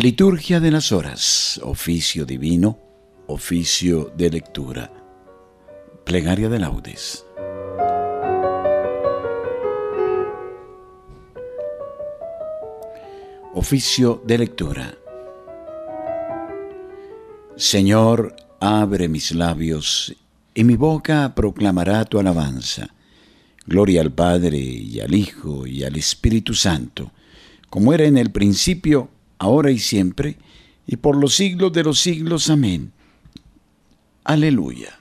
Liturgia de las Horas, oficio divino, oficio de lectura. Plegaria de laudes. Oficio de lectura. Señor, abre mis labios, y mi boca proclamará tu alabanza. Gloria al Padre, y al Hijo, y al Espíritu Santo, como era en el principio, ahora y siempre, y por los siglos de los siglos. Amén. Aleluya.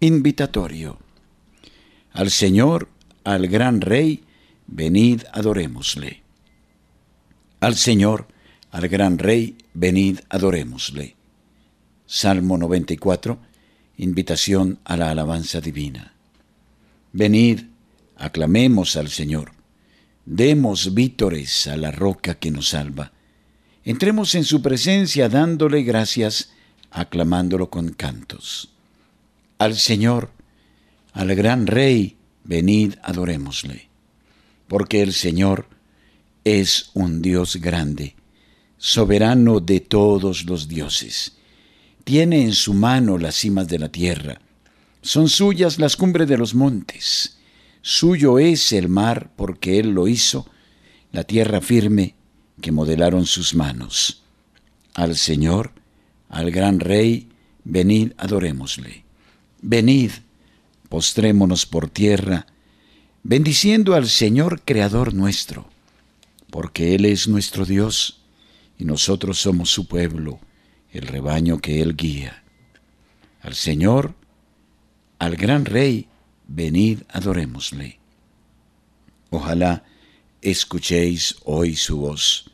Invitatorio. Al Señor, al gran Rey, venid adorémosle. Al Señor, al gran Rey, venid adorémosle. Salmo 94, invitación a la alabanza divina. Venid, aclamemos al Señor, demos vítores a la roca que nos salva. Entremos en su presencia dándole gracias, aclamándolo con cantos. Al Señor, al gran Rey, venid adorémosle, porque el Señor es un Dios grande, soberano de todos los dioses. Tiene en su mano las cimas de la tierra, son suyas las cumbres de los montes, suyo es el mar porque Él lo hizo, la tierra firme que modelaron sus manos. Al Señor, al gran Rey, venid adorémosle. Venid, postrémonos por tierra, bendiciendo al Señor Creador nuestro porque Él es nuestro Dios y nosotros somos su pueblo, el rebaño que Él guía. Al Señor, al gran Rey, venid adorémosle. Ojalá escuchéis hoy su voz.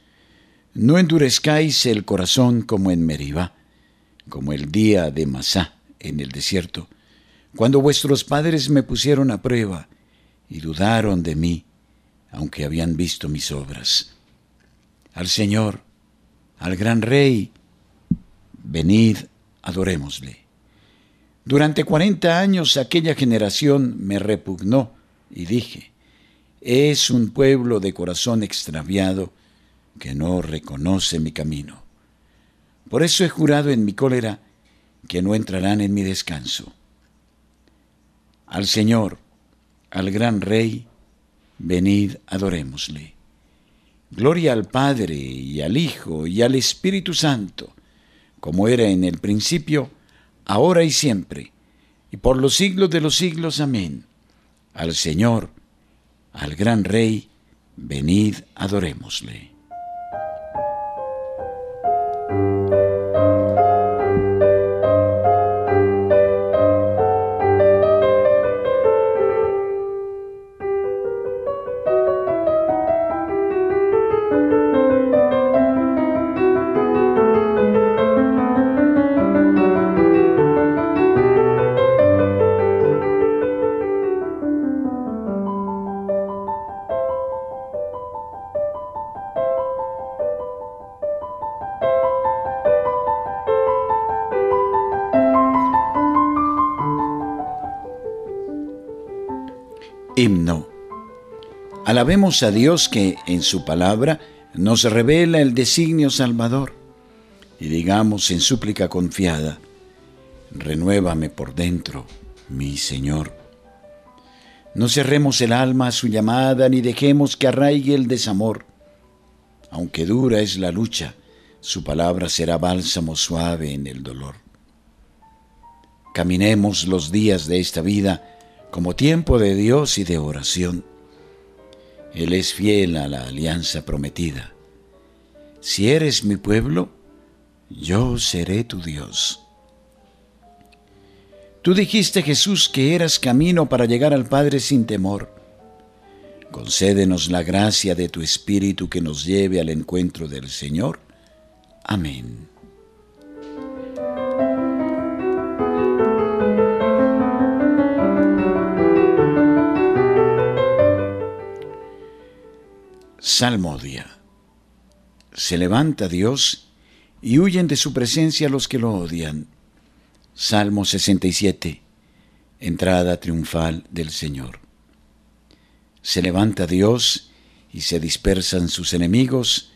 No endurezcáis el corazón como en Meribá, como el día de Masá en el desierto, cuando vuestros padres me pusieron a prueba y dudaron de mí aunque habían visto mis obras. Al Señor, al gran Rey, venid, adorémosle. Durante cuarenta años aquella generación me repugnó y dije, es un pueblo de corazón extraviado que no reconoce mi camino. Por eso he jurado en mi cólera que no entrarán en mi descanso. Al Señor, al gran Rey, venid adorémosle. Gloria al Padre y al Hijo y al Espíritu Santo, como era en el principio, ahora y siempre, y por los siglos de los siglos. Amén. Al Señor, al gran Rey, venid adorémosle. Alabemos a Dios que en su palabra nos revela el designio salvador y digamos en súplica confiada, renuévame por dentro, mi Señor. No cerremos el alma a su llamada ni dejemos que arraigue el desamor. Aunque dura es la lucha, su palabra será bálsamo suave en el dolor. Caminemos los días de esta vida como tiempo de Dios y de oración. Él es fiel a la alianza prometida. Si eres mi pueblo, yo seré tu Dios. Tú dijiste, Jesús, que eras camino para llegar al Padre sin temor. Concédenos la gracia de tu Espíritu que nos lleve al encuentro del Señor. Amén. Salmodia. Se levanta Dios y huyen de su presencia los que lo odian. Salmo 67. Entrada triunfal del Señor. Se levanta Dios y se dispersan sus enemigos,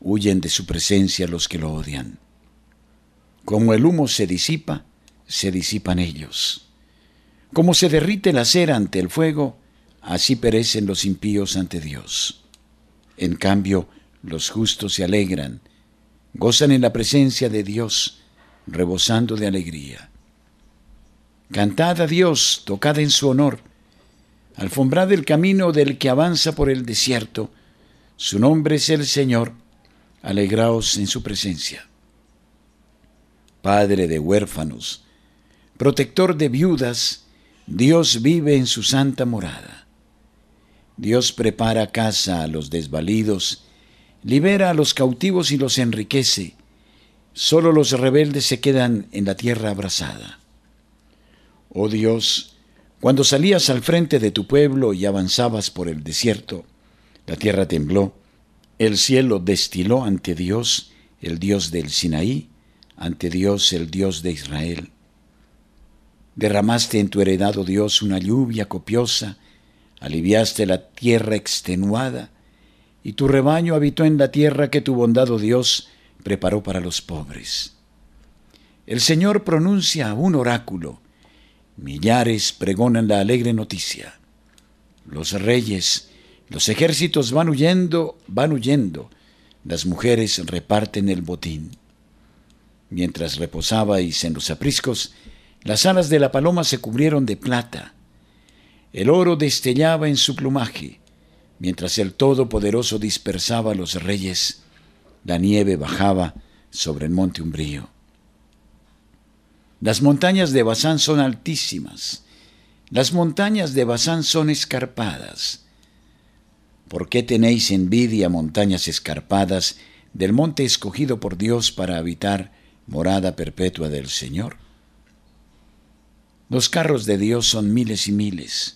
huyen de su presencia los que lo odian. Como el humo se disipa, se disipan ellos. Como se derrite la cera ante el fuego, así perecen los impíos ante Dios. En cambio, los justos se alegran, gozan en la presencia de Dios, rebosando de alegría. Cantad a Dios, tocad en su honor, alfombrad el camino del que avanza por el desierto, su nombre es el Señor, alegraos en su presencia. Padre de huérfanos, protector de viudas, Dios vive en su santa morada. Dios prepara casa a los desvalidos, libera a los cautivos y los enriquece. Solo los rebeldes se quedan en la tierra abrasada. Oh Dios, cuando salías al frente de tu pueblo y avanzabas por el desierto, la tierra tembló, el cielo destiló ante Dios, el Dios del Sinaí, ante Dios, el Dios de Israel. Derramaste en tu heredado Dios una lluvia copiosa, aliviaste la tierra extenuada, y tu rebaño habitó en la tierra que tu bondado Dios preparó para los pobres. El Señor pronuncia un oráculo, millares pregonan la alegre noticia. Los reyes, los ejércitos van huyendo, van huyendo, las mujeres reparten el botín. Mientras reposabais en los apriscos, las alas de la paloma se cubrieron de plata. El oro destellaba en su plumaje. Mientras el Todopoderoso dispersaba a los reyes, la nieve bajaba sobre el monte umbrío. Las montañas de Basán son altísimas. Las montañas de Basán son escarpadas. ¿Por qué tenéis envidia, montañas escarpadas, del monte escogido por Dios para habitar morada perpetua del Señor? Los carros de Dios son miles y miles.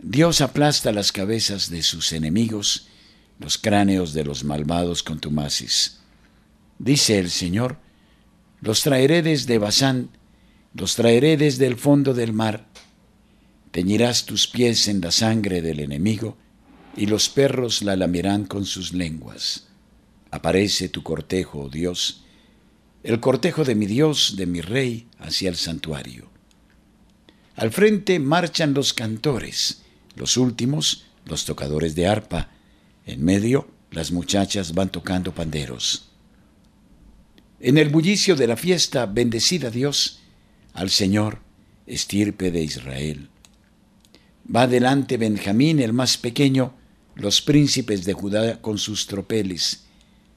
Dios aplasta las cabezas de sus enemigos, los cráneos de los malvados contumaces. Dice el Señor, los traeré desde Basán, los traeré desde el fondo del mar. Teñirás tus pies en la sangre del enemigo, y los perros la lamerán con sus lenguas. Aparece tu cortejo, oh Dios, el cortejo de mi Dios, de mi Rey, hacia el santuario. Al frente marchan los cantores, los últimos los tocadores de arpa, en medio las muchachas van tocando panderos. En el bullicio de la fiesta, bendecida Dios, al Señor, estirpe de Israel. Va delante Benjamín, el más pequeño, los príncipes de Judá con sus tropeles,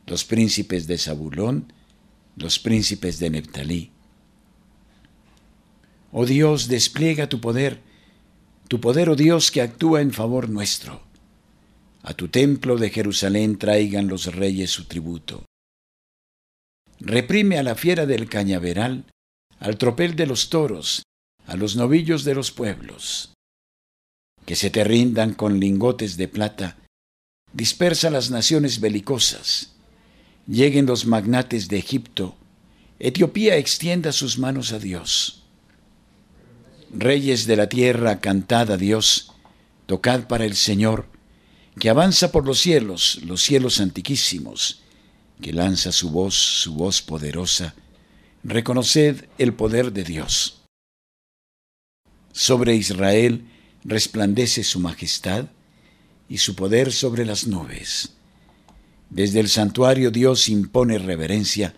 los príncipes de Zabulón, los príncipes de Neptalí. Oh Dios, despliega tu poder, tu poder, oh Dios, que actúa en favor nuestro. A tu templo de Jerusalén traigan los reyes su tributo. Reprime a la fiera del cañaveral, al tropel de los toros, a los novillos de los pueblos. Que se te rindan con lingotes de plata, dispersa las naciones belicosas. Lleguen los magnates de Egipto, Etiopía extienda sus manos a Dios. Reyes de la tierra, cantad a Dios, tocad para el Señor, que avanza por los cielos, los cielos antiquísimos, que lanza su voz, su voz poderosa. Reconoced el poder de Dios. Sobre Israel resplandece su majestad y su poder sobre las nubes. Desde el santuario Dios impone reverencia,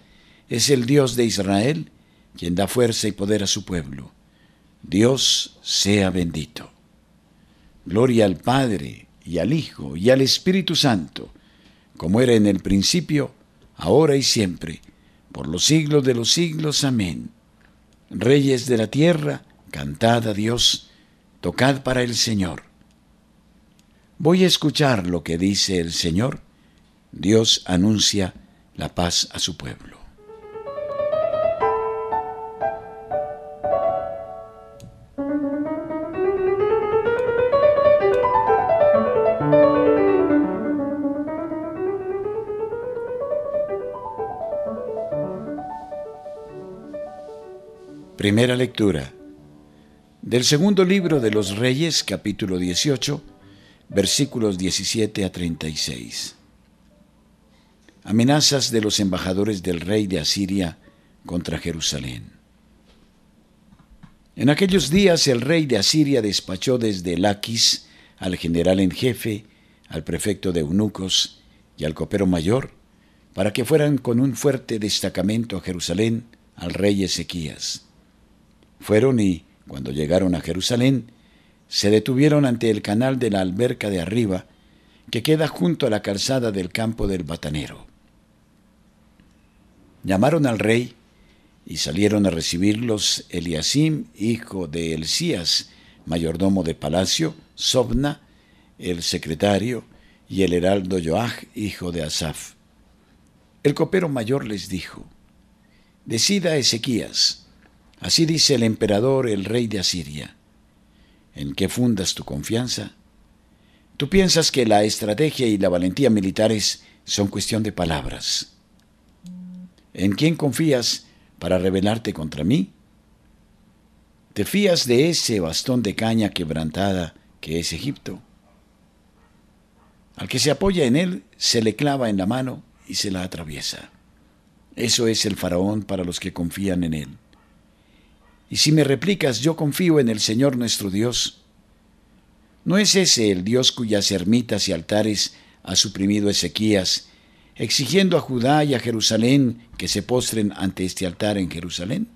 es el Dios de Israel quien da fuerza y poder a su pueblo. Dios sea bendito. Gloria al Padre y al Hijo y al Espíritu Santo, como era en el principio, ahora y siempre, por los siglos de los siglos. Amén. Reyes de la tierra, cantad a Dios, tocad para el Señor. Voy a escuchar lo que dice el Señor. Dios anuncia la paz a su pueblo. Primera lectura del segundo libro de los Reyes, capítulo 18, versículos 17 a 36. Amenazas de los embajadores del rey de Asiria contra Jerusalén. En aquellos días el rey de Asiria despachó desde Laquis al general en jefe, al prefecto de eunucos y al copero mayor, para que fueran con un fuerte destacamento a Jerusalén al rey Ezequías fueron y, cuando llegaron a Jerusalén, se detuvieron ante el canal de la alberca de arriba, que queda junto a la calzada del campo del batanero. Llamaron al rey y salieron a recibirlos Eliasim, hijo de Elías, mayordomo de palacio, Sobna, el secretario, y el heraldo Joach, hijo de Asaf. El copero mayor les dijo, Decida Ezequías, Así dice el emperador, el rey de Asiria. ¿En qué fundas tu confianza? Tú piensas que la estrategia y la valentía militares son cuestión de palabras. ¿En quién confías para rebelarte contra mí? ¿Te fías de ese bastón de caña quebrantada que es Egipto? Al que se apoya en él se le clava en la mano y se la atraviesa. Eso es el faraón para los que confían en él. Y si me replicas, yo confío en el Señor nuestro Dios. ¿No es ese el Dios cuyas ermitas y altares ha suprimido Ezequías, exigiendo a Judá y a Jerusalén que se postren ante este altar en Jerusalén?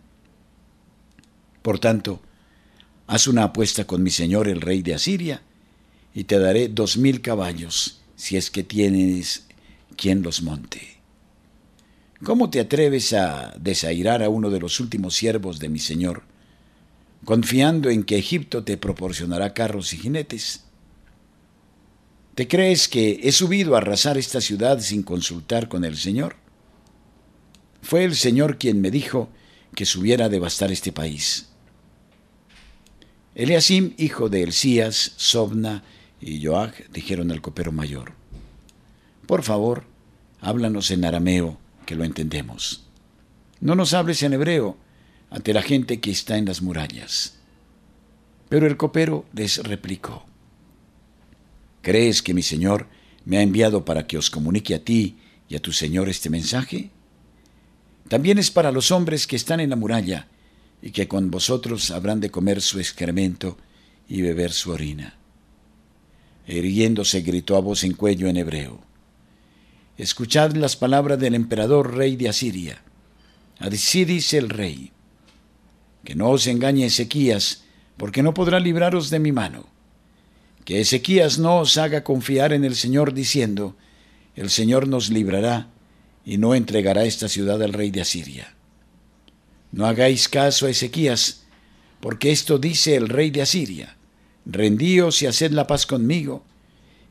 Por tanto, haz una apuesta con mi señor el rey de Asiria, y te daré dos mil caballos, si es que tienes quien los monte. ¿Cómo te atreves a desairar a uno de los últimos siervos de mi Señor, confiando en que Egipto te proporcionará carros y jinetes? ¿Te crees que he subido a arrasar esta ciudad sin consultar con el Señor? Fue el Señor quien me dijo que subiera a devastar este país. Eliasim, hijo de Elías, Sobna y Joach, dijeron al copero mayor, Por favor, háblanos en arameo que lo entendemos. No nos hables en hebreo ante la gente que está en las murallas. Pero el copero les replicó, ¿crees que mi Señor me ha enviado para que os comunique a ti y a tu Señor este mensaje? También es para los hombres que están en la muralla y que con vosotros habrán de comer su excremento y beber su orina. Erguiéndose gritó a voz en cuello en hebreo, Escuchad las palabras del emperador rey de Asiria. Así dice el rey, que no os engañe Ezequías, porque no podrá libraros de mi mano. Que Ezequías no os haga confiar en el Señor diciendo, el Señor nos librará y no entregará esta ciudad al rey de Asiria. No hagáis caso a Ezequías, porque esto dice el rey de Asiria, rendíos y haced la paz conmigo,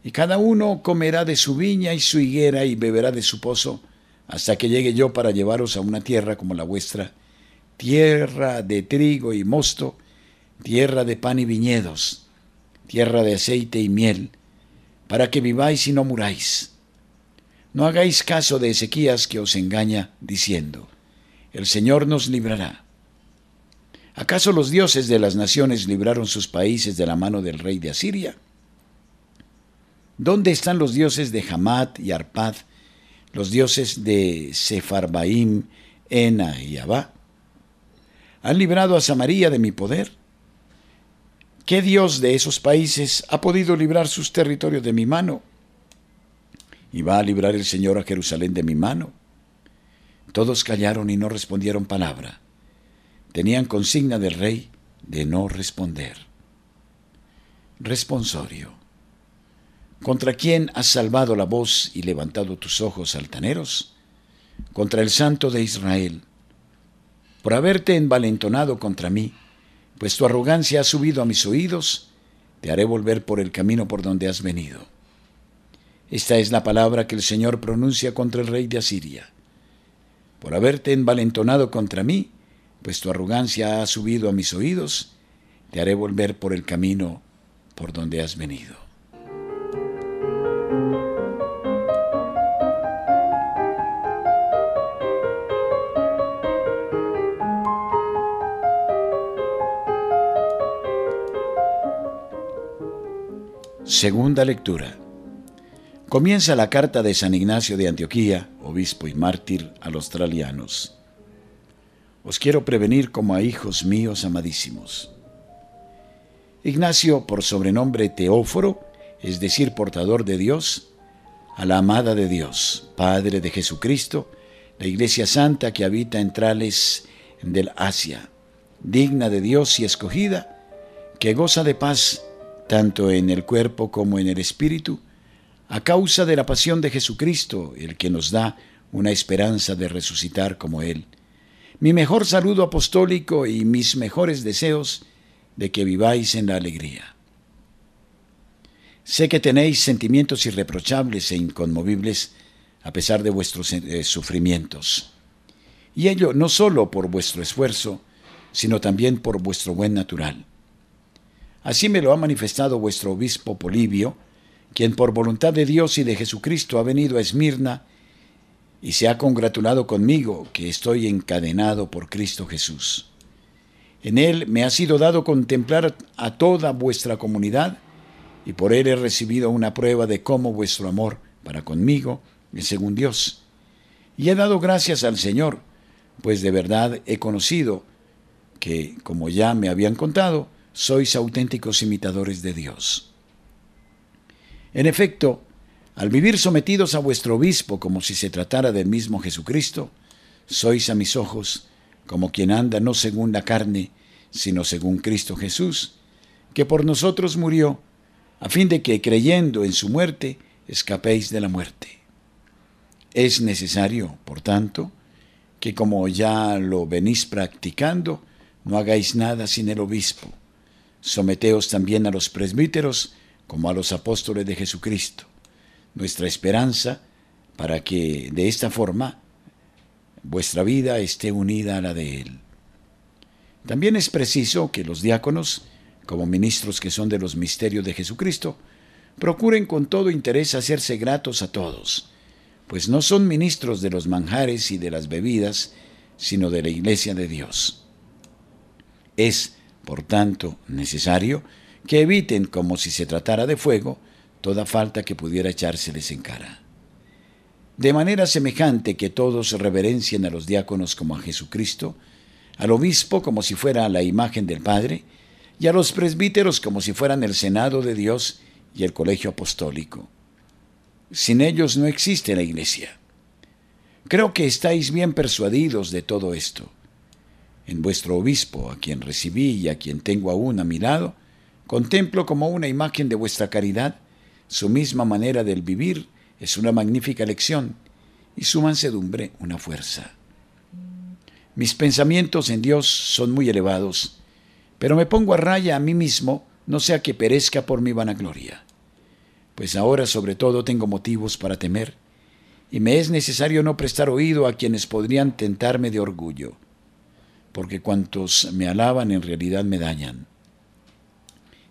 y cada uno comerá de su viña y su higuera y beberá de su pozo, hasta que llegue yo para llevaros a una tierra como la vuestra, tierra de trigo y mosto, tierra de pan y viñedos, tierra de aceite y miel, para que viváis y no muráis. No hagáis caso de Ezequías que os engaña, diciendo, El Señor nos librará. ¿Acaso los dioses de las naciones libraron sus países de la mano del rey de Asiria? ¿Dónde están los dioses de Hamad y Arpad, los dioses de Sefarbaim, Ena y Abá? ¿Han librado a Samaria de mi poder? ¿Qué dios de esos países ha podido librar sus territorios de mi mano? ¿Y va a librar el Señor a Jerusalén de mi mano? Todos callaron y no respondieron palabra. Tenían consigna del rey de no responder. Responsorio. ¿Contra quién has salvado la voz y levantado tus ojos altaneros? Contra el Santo de Israel. Por haberte envalentonado contra mí, pues tu arrogancia ha subido a mis oídos, te haré volver por el camino por donde has venido. Esta es la palabra que el Señor pronuncia contra el rey de Asiria. por haberte envalentonado contra mí, pues tu arrogancia ha subido a mis oídos, te haré volver por el camino por donde has venido. Segunda lectura. Comienza la carta de San Ignacio de Antioquía, obispo y mártir a los australianos. Os quiero prevenir como a hijos míos amadísimos. Ignacio, por sobrenombre Teóforo, es decir, portador de Dios, a la amada de Dios, Padre de Jesucristo, la Iglesia Santa que habita en Trales del Asia, digna de Dios y escogida, que goza de paz tanto en el cuerpo como en el espíritu, a causa de la pasión de Jesucristo, el que nos da una esperanza de resucitar como Él. Mi mejor saludo apostólico y mis mejores deseos de que viváis en la alegría. Sé que tenéis sentimientos irreprochables e inconmovibles a pesar de vuestros eh, sufrimientos. Y ello no solo por vuestro esfuerzo, sino también por vuestro buen natural Así me lo ha manifestado vuestro obispo Polibio, quien por voluntad de Dios y de Jesucristo ha venido a Esmirna y se ha congratulado conmigo que estoy encadenado por Cristo Jesús. En él me ha sido dado contemplar a toda vuestra comunidad y por él he recibido una prueba de cómo vuestro amor para conmigo es según Dios. Y he dado gracias al Señor, pues de verdad he conocido que, como ya me habían contado, sois auténticos imitadores de Dios. En efecto, al vivir sometidos a vuestro obispo como si se tratara del mismo Jesucristo, sois a mis ojos como quien anda no según la carne, sino según Cristo Jesús, que por nosotros murió, a fin de que creyendo en su muerte escapéis de la muerte. Es necesario, por tanto, que como ya lo venís practicando, no hagáis nada sin el obispo Someteos también a los presbíteros como a los apóstoles de Jesucristo, nuestra esperanza para que de esta forma vuestra vida esté unida a la de Él. También es preciso que los diáconos, como ministros que son de los misterios de Jesucristo, procuren con todo interés hacerse gratos a todos, pues no son ministros de los manjares y de las bebidas, sino de la iglesia de Dios. Es por tanto, necesario que eviten, como si se tratara de fuego, toda falta que pudiera echárseles en cara. De manera semejante que todos reverencien a los diáconos como a Jesucristo, al obispo como si fuera la imagen del Padre, y a los presbíteros como si fueran el Senado de Dios y el colegio apostólico. Sin ellos no existe la iglesia. Creo que estáis bien persuadidos de todo esto en vuestro obispo, a quien recibí y a quien tengo aún a mi lado, contemplo como una imagen de vuestra caridad, su misma manera del vivir es una magnífica lección y su mansedumbre una fuerza. Mis pensamientos en Dios son muy elevados, pero me pongo a raya a mí mismo, no sea que perezca por mi vanagloria. Pues ahora sobre todo tengo motivos para temer, y me es necesario no prestar oído a quienes podrían tentarme de orgullo porque cuantos me alaban en realidad me dañan.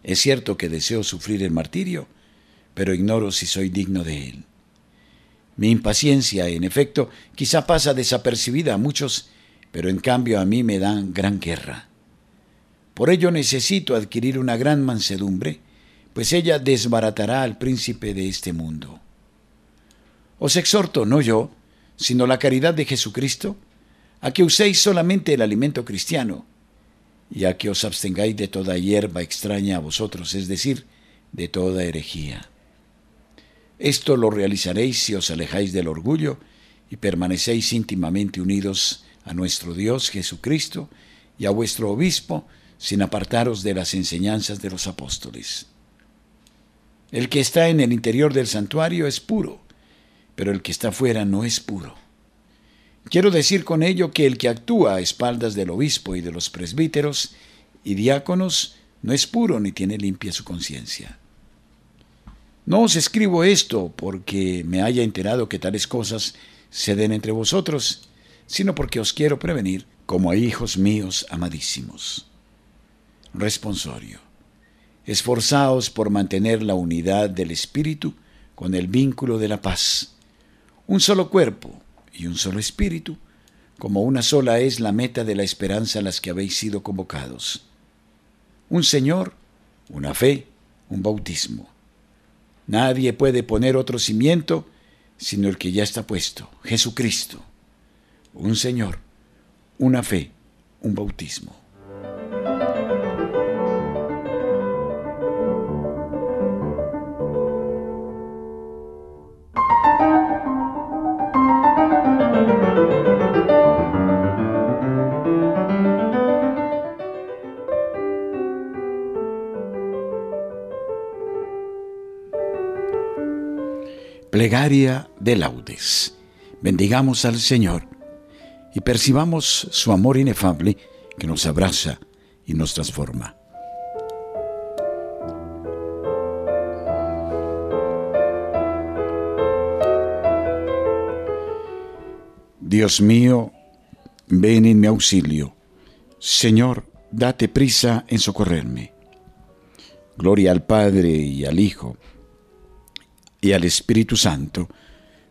Es cierto que deseo sufrir el martirio, pero ignoro si soy digno de él. Mi impaciencia, en efecto, quizá pasa desapercibida a muchos, pero en cambio a mí me dan gran guerra. Por ello necesito adquirir una gran mansedumbre, pues ella desbaratará al príncipe de este mundo. Os exhorto, no yo, sino la caridad de Jesucristo, a que uséis solamente el alimento cristiano y a que os abstengáis de toda hierba extraña a vosotros, es decir, de toda herejía. Esto lo realizaréis si os alejáis del orgullo y permanecéis íntimamente unidos a nuestro Dios Jesucristo y a vuestro obispo, sin apartaros de las enseñanzas de los apóstoles. El que está en el interior del santuario es puro, pero el que está fuera no es puro. Quiero decir con ello que el que actúa a espaldas del obispo y de los presbíteros y diáconos no es puro ni tiene limpia su conciencia. No os escribo esto porque me haya enterado que tales cosas se den entre vosotros, sino porque os quiero prevenir como a hijos míos amadísimos. Responsorio. Esforzaos por mantener la unidad del Espíritu con el vínculo de la paz. Un solo cuerpo y un solo Espíritu, como una sola es la meta de la esperanza a las que habéis sido convocados. Un Señor, una fe, un bautismo. Nadie puede poner otro cimiento sino el que ya está puesto, Jesucristo. Un Señor, una fe, un bautismo. Plegaria de laudes. Bendigamos al Señor y percibamos su amor inefable que nos abraza y nos transforma. Dios mío, ven en mi auxilio. Señor, date prisa en socorrerme. Gloria al Padre y al Hijo y al Espíritu Santo,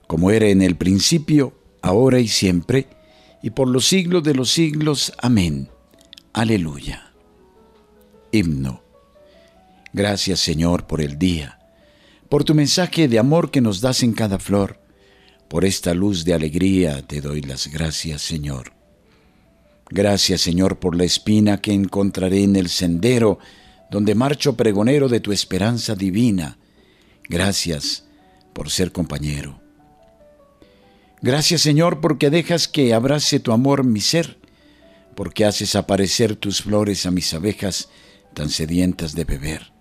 como era en el principio, ahora y siempre, y por los siglos de los siglos. Amén. Aleluya. Himno. Gracias Señor por el día, por tu mensaje de amor que nos das en cada flor, por esta luz de alegría te doy las gracias Señor. Gracias Señor por la espina que encontraré en el sendero donde marcho pregonero de tu esperanza divina. Gracias por ser compañero. Gracias Señor porque dejas que abrace tu amor mi ser, porque haces aparecer tus flores a mis abejas tan sedientas de beber.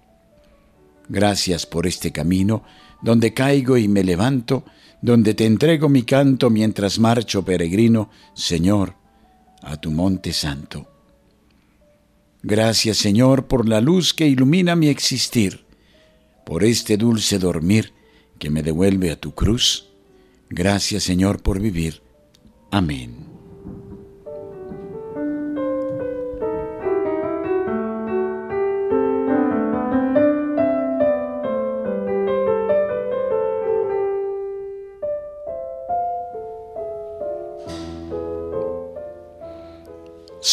Gracias por este camino donde caigo y me levanto, donde te entrego mi canto mientras marcho peregrino, Señor, a tu monte santo. Gracias Señor por la luz que ilumina mi existir, por este dulce dormir que me devuelve a tu cruz. Gracias Señor por vivir. Amén.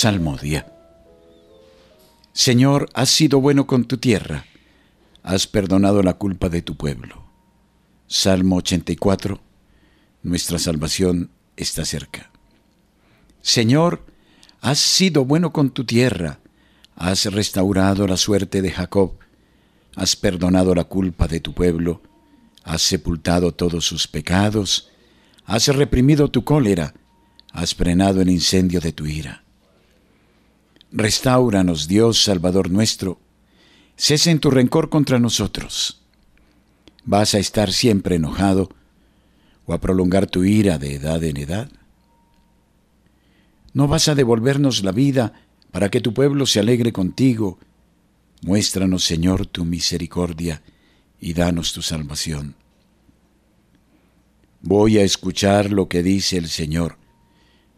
Salmodia. Señor, has sido bueno con tu tierra, has perdonado la culpa de tu pueblo Salmo 84. Nuestra salvación está cerca. Señor, has sido bueno con tu tierra, has restaurado la suerte de Jacob, has perdonado la culpa de tu pueblo, has sepultado todos sus pecados, has reprimido tu cólera, has frenado el incendio de tu ira. Restauranos, Dios Salvador nuestro, cese en tu rencor contra nosotros ¿Vas a estar siempre enojado o a prolongar tu ira de edad en edad? ¿No vas a devolvernos la vida para que tu pueblo se alegre contigo? Muéstranos, Señor, tu misericordia y danos tu salvación. Voy a escuchar lo que dice el Señor.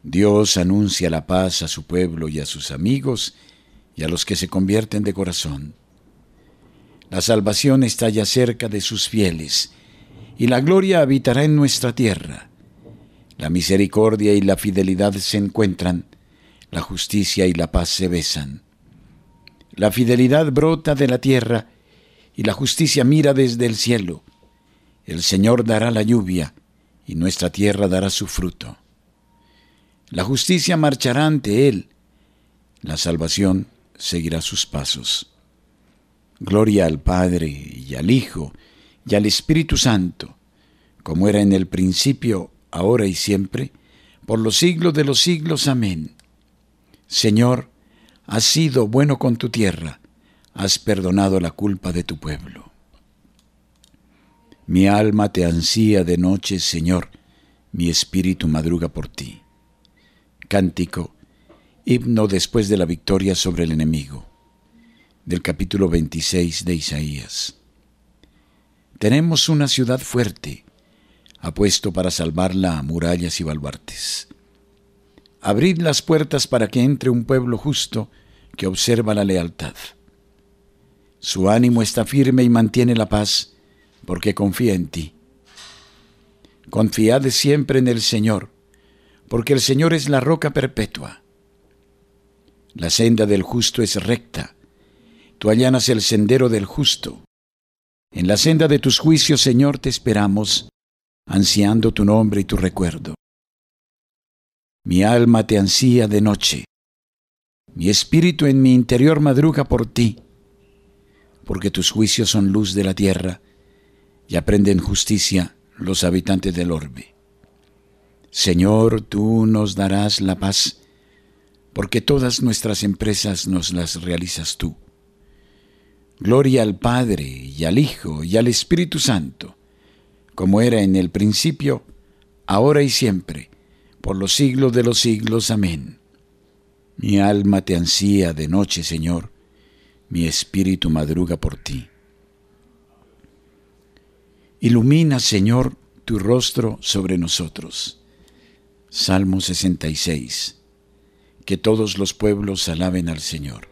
Dios anuncia la paz a su pueblo y a sus amigos y a los que se convierten de corazón. La salvación está ya cerca de sus fieles, y la gloria habitará en nuestra tierra. La misericordia y la fidelidad se encuentran, la justicia y la paz se besan. La fidelidad brota de la tierra, y la justicia mira desde el cielo. El Señor dará la lluvia, y nuestra tierra dará su fruto. La justicia marchará ante Él, la salvación seguirá sus pasos. Gloria al Padre y al Hijo y al Espíritu Santo, como era en el principio, ahora y siempre, por los siglos de los siglos. Amén. Señor, has sido bueno con tu tierra, has perdonado la culpa de tu pueblo. Mi alma te ansía de noche, Señor, mi espíritu madruga por ti. Cántico, himno después de la victoria sobre el enemigo del capítulo 26 de Isaías. Tenemos una ciudad fuerte, apuesto para salvarla a murallas y baluartes. abrid las puertas para que entre un pueblo justo que observa la lealtad. Su ánimo está firme y mantiene la paz, porque confía en ti. Confiad siempre en el Señor, porque el Señor es la roca perpetua. La senda del justo es recta, tú allanas el sendero del justo. En la senda de tus juicios, Señor, te esperamos, ansiando tu nombre y tu recuerdo. Mi alma te ansía de noche, mi espíritu en mi interior madruga por ti porque tus juicios son luz de la tierra y aprenden justicia los habitantes del orbe. Señor, tú nos darás la paz, porque todas nuestras empresas nos las realizas tú. Gloria al Padre y al Hijo y al Espíritu Santo, como era en el principio, ahora y siempre, por los siglos de los siglos. Amén. Mi alma te ansía de noche, Señor, mi espíritu madruga por ti. Ilumina, Señor, tu rostro sobre nosotros. Salmo 66. Que todos los pueblos alaben al Señor.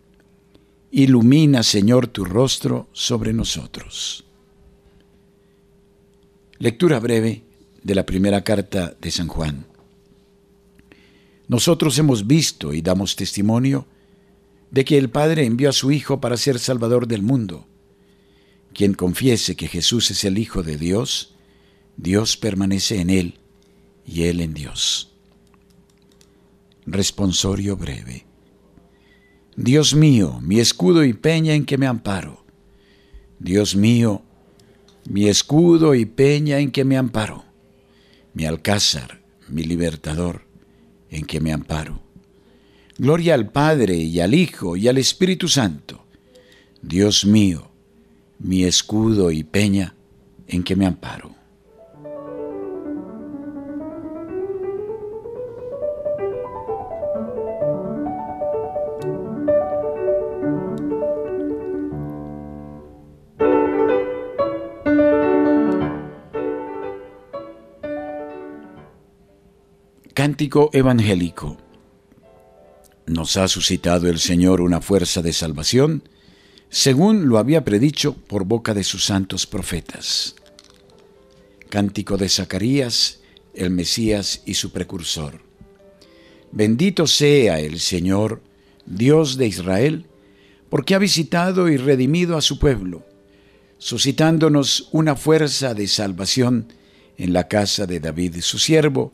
Ilumina, Señor, tu rostro sobre nosotros. Lectura breve de la primera carta de San Juan. Nosotros hemos visto y damos testimonio de que el Padre envió a su Hijo para ser Salvador del mundo. Quien confiese que Jesús es el Hijo de Dios, Dios permanece en él y él en Dios. Responsorio breve. Dios mío, mi escudo y peña en que me amparo. Dios mío, mi escudo y peña en que me amparo. Mi alcázar, mi libertador, en que me amparo. Gloria al Padre y al Hijo y al Espíritu Santo. Dios mío, mi escudo y peña en que me amparo. Evangélico nos ha suscitado el Señor una fuerza de salvación, según lo había predicho por boca de sus santos profetas. Cántico de Zacarías, el Mesías y su precursor. Bendito sea el Señor, Dios de Israel, porque ha visitado y redimido a su pueblo, suscitándonos una fuerza de salvación en la casa de David su siervo,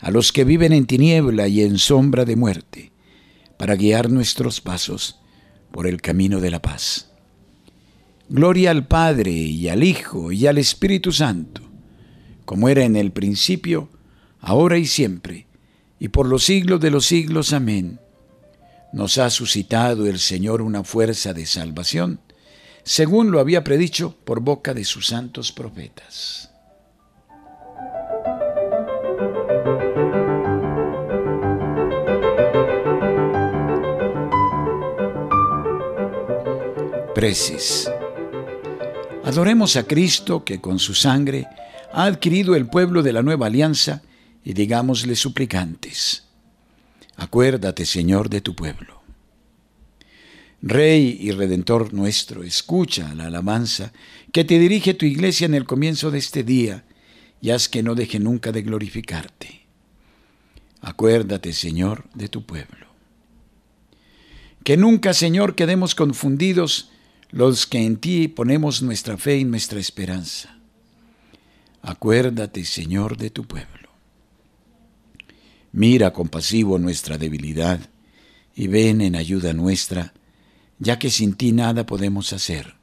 a los que viven en tiniebla y en sombra de muerte, para guiar nuestros pasos por el camino de la paz. Gloria al Padre y al Hijo y al Espíritu Santo, como era en el principio, ahora y siempre, y por los siglos de los siglos. Amén. Nos ha suscitado el Señor una fuerza de salvación, según lo había predicho por boca de sus santos profetas. Adoremos a Cristo que con su sangre ha adquirido el pueblo de la nueva alianza y digámosle suplicantes. Acuérdate, Señor, de tu pueblo. Rey y Redentor nuestro, escucha la alabanza que te dirige tu iglesia en el comienzo de este día y haz que no deje nunca de glorificarte. Acuérdate, Señor, de tu pueblo. Que nunca, Señor, quedemos confundidos los que en ti ponemos nuestra fe y nuestra esperanza. Acuérdate, Señor, de tu pueblo. Mira compasivo nuestra debilidad y ven en ayuda nuestra, ya que sin ti nada podemos hacer.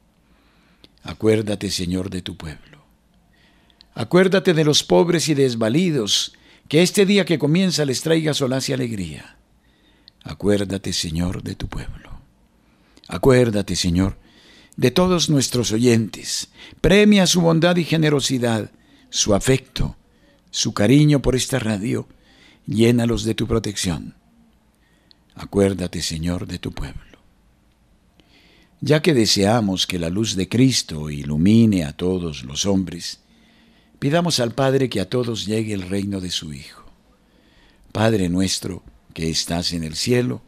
Acuérdate, Señor, de tu pueblo. Acuérdate de los pobres y desvalidos, que este día que comienza les traiga solaz y alegría. Acuérdate, Señor, de tu pueblo. Acuérdate, Señor, de todos nuestros oyentes. Premia su bondad y generosidad, su afecto, su cariño por esta radio. Llénalos de tu protección. Acuérdate, Señor, de tu pueblo. Ya que deseamos que la luz de Cristo ilumine a todos los hombres, pidamos al Padre que a todos llegue el reino de su Hijo. Padre nuestro, que estás en el cielo,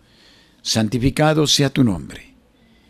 santificado sea tu nombre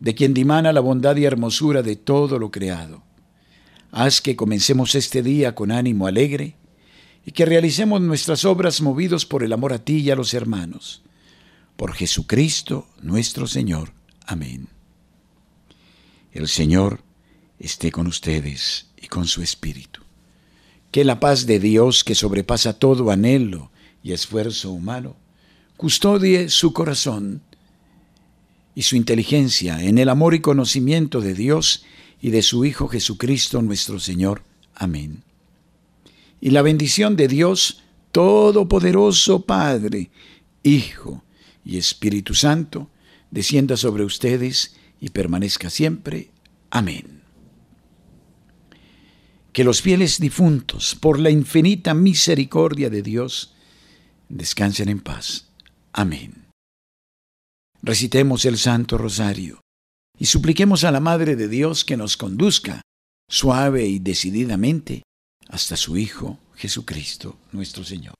de quien dimana la bondad y hermosura de todo lo creado. Haz que comencemos este día con ánimo alegre y que realicemos nuestras obras movidos por el amor a ti y a los hermanos. Por Jesucristo nuestro Señor. Amén. El Señor esté con ustedes y con su Espíritu. Que la paz de Dios, que sobrepasa todo anhelo y esfuerzo humano, custodie su corazón y su inteligencia en el amor y conocimiento de Dios y de su Hijo Jesucristo nuestro Señor. Amén. Y la bendición de Dios Todopoderoso Padre, Hijo y Espíritu Santo, descienda sobre ustedes y permanezca siempre. Amén. Que los fieles difuntos, por la infinita misericordia de Dios, descansen en paz. Amén recitemos el Santo Rosario y supliquemos a la Madre de Dios que nos conduzca suave y decididamente hasta su Hijo Jesucristo nuestro Señor.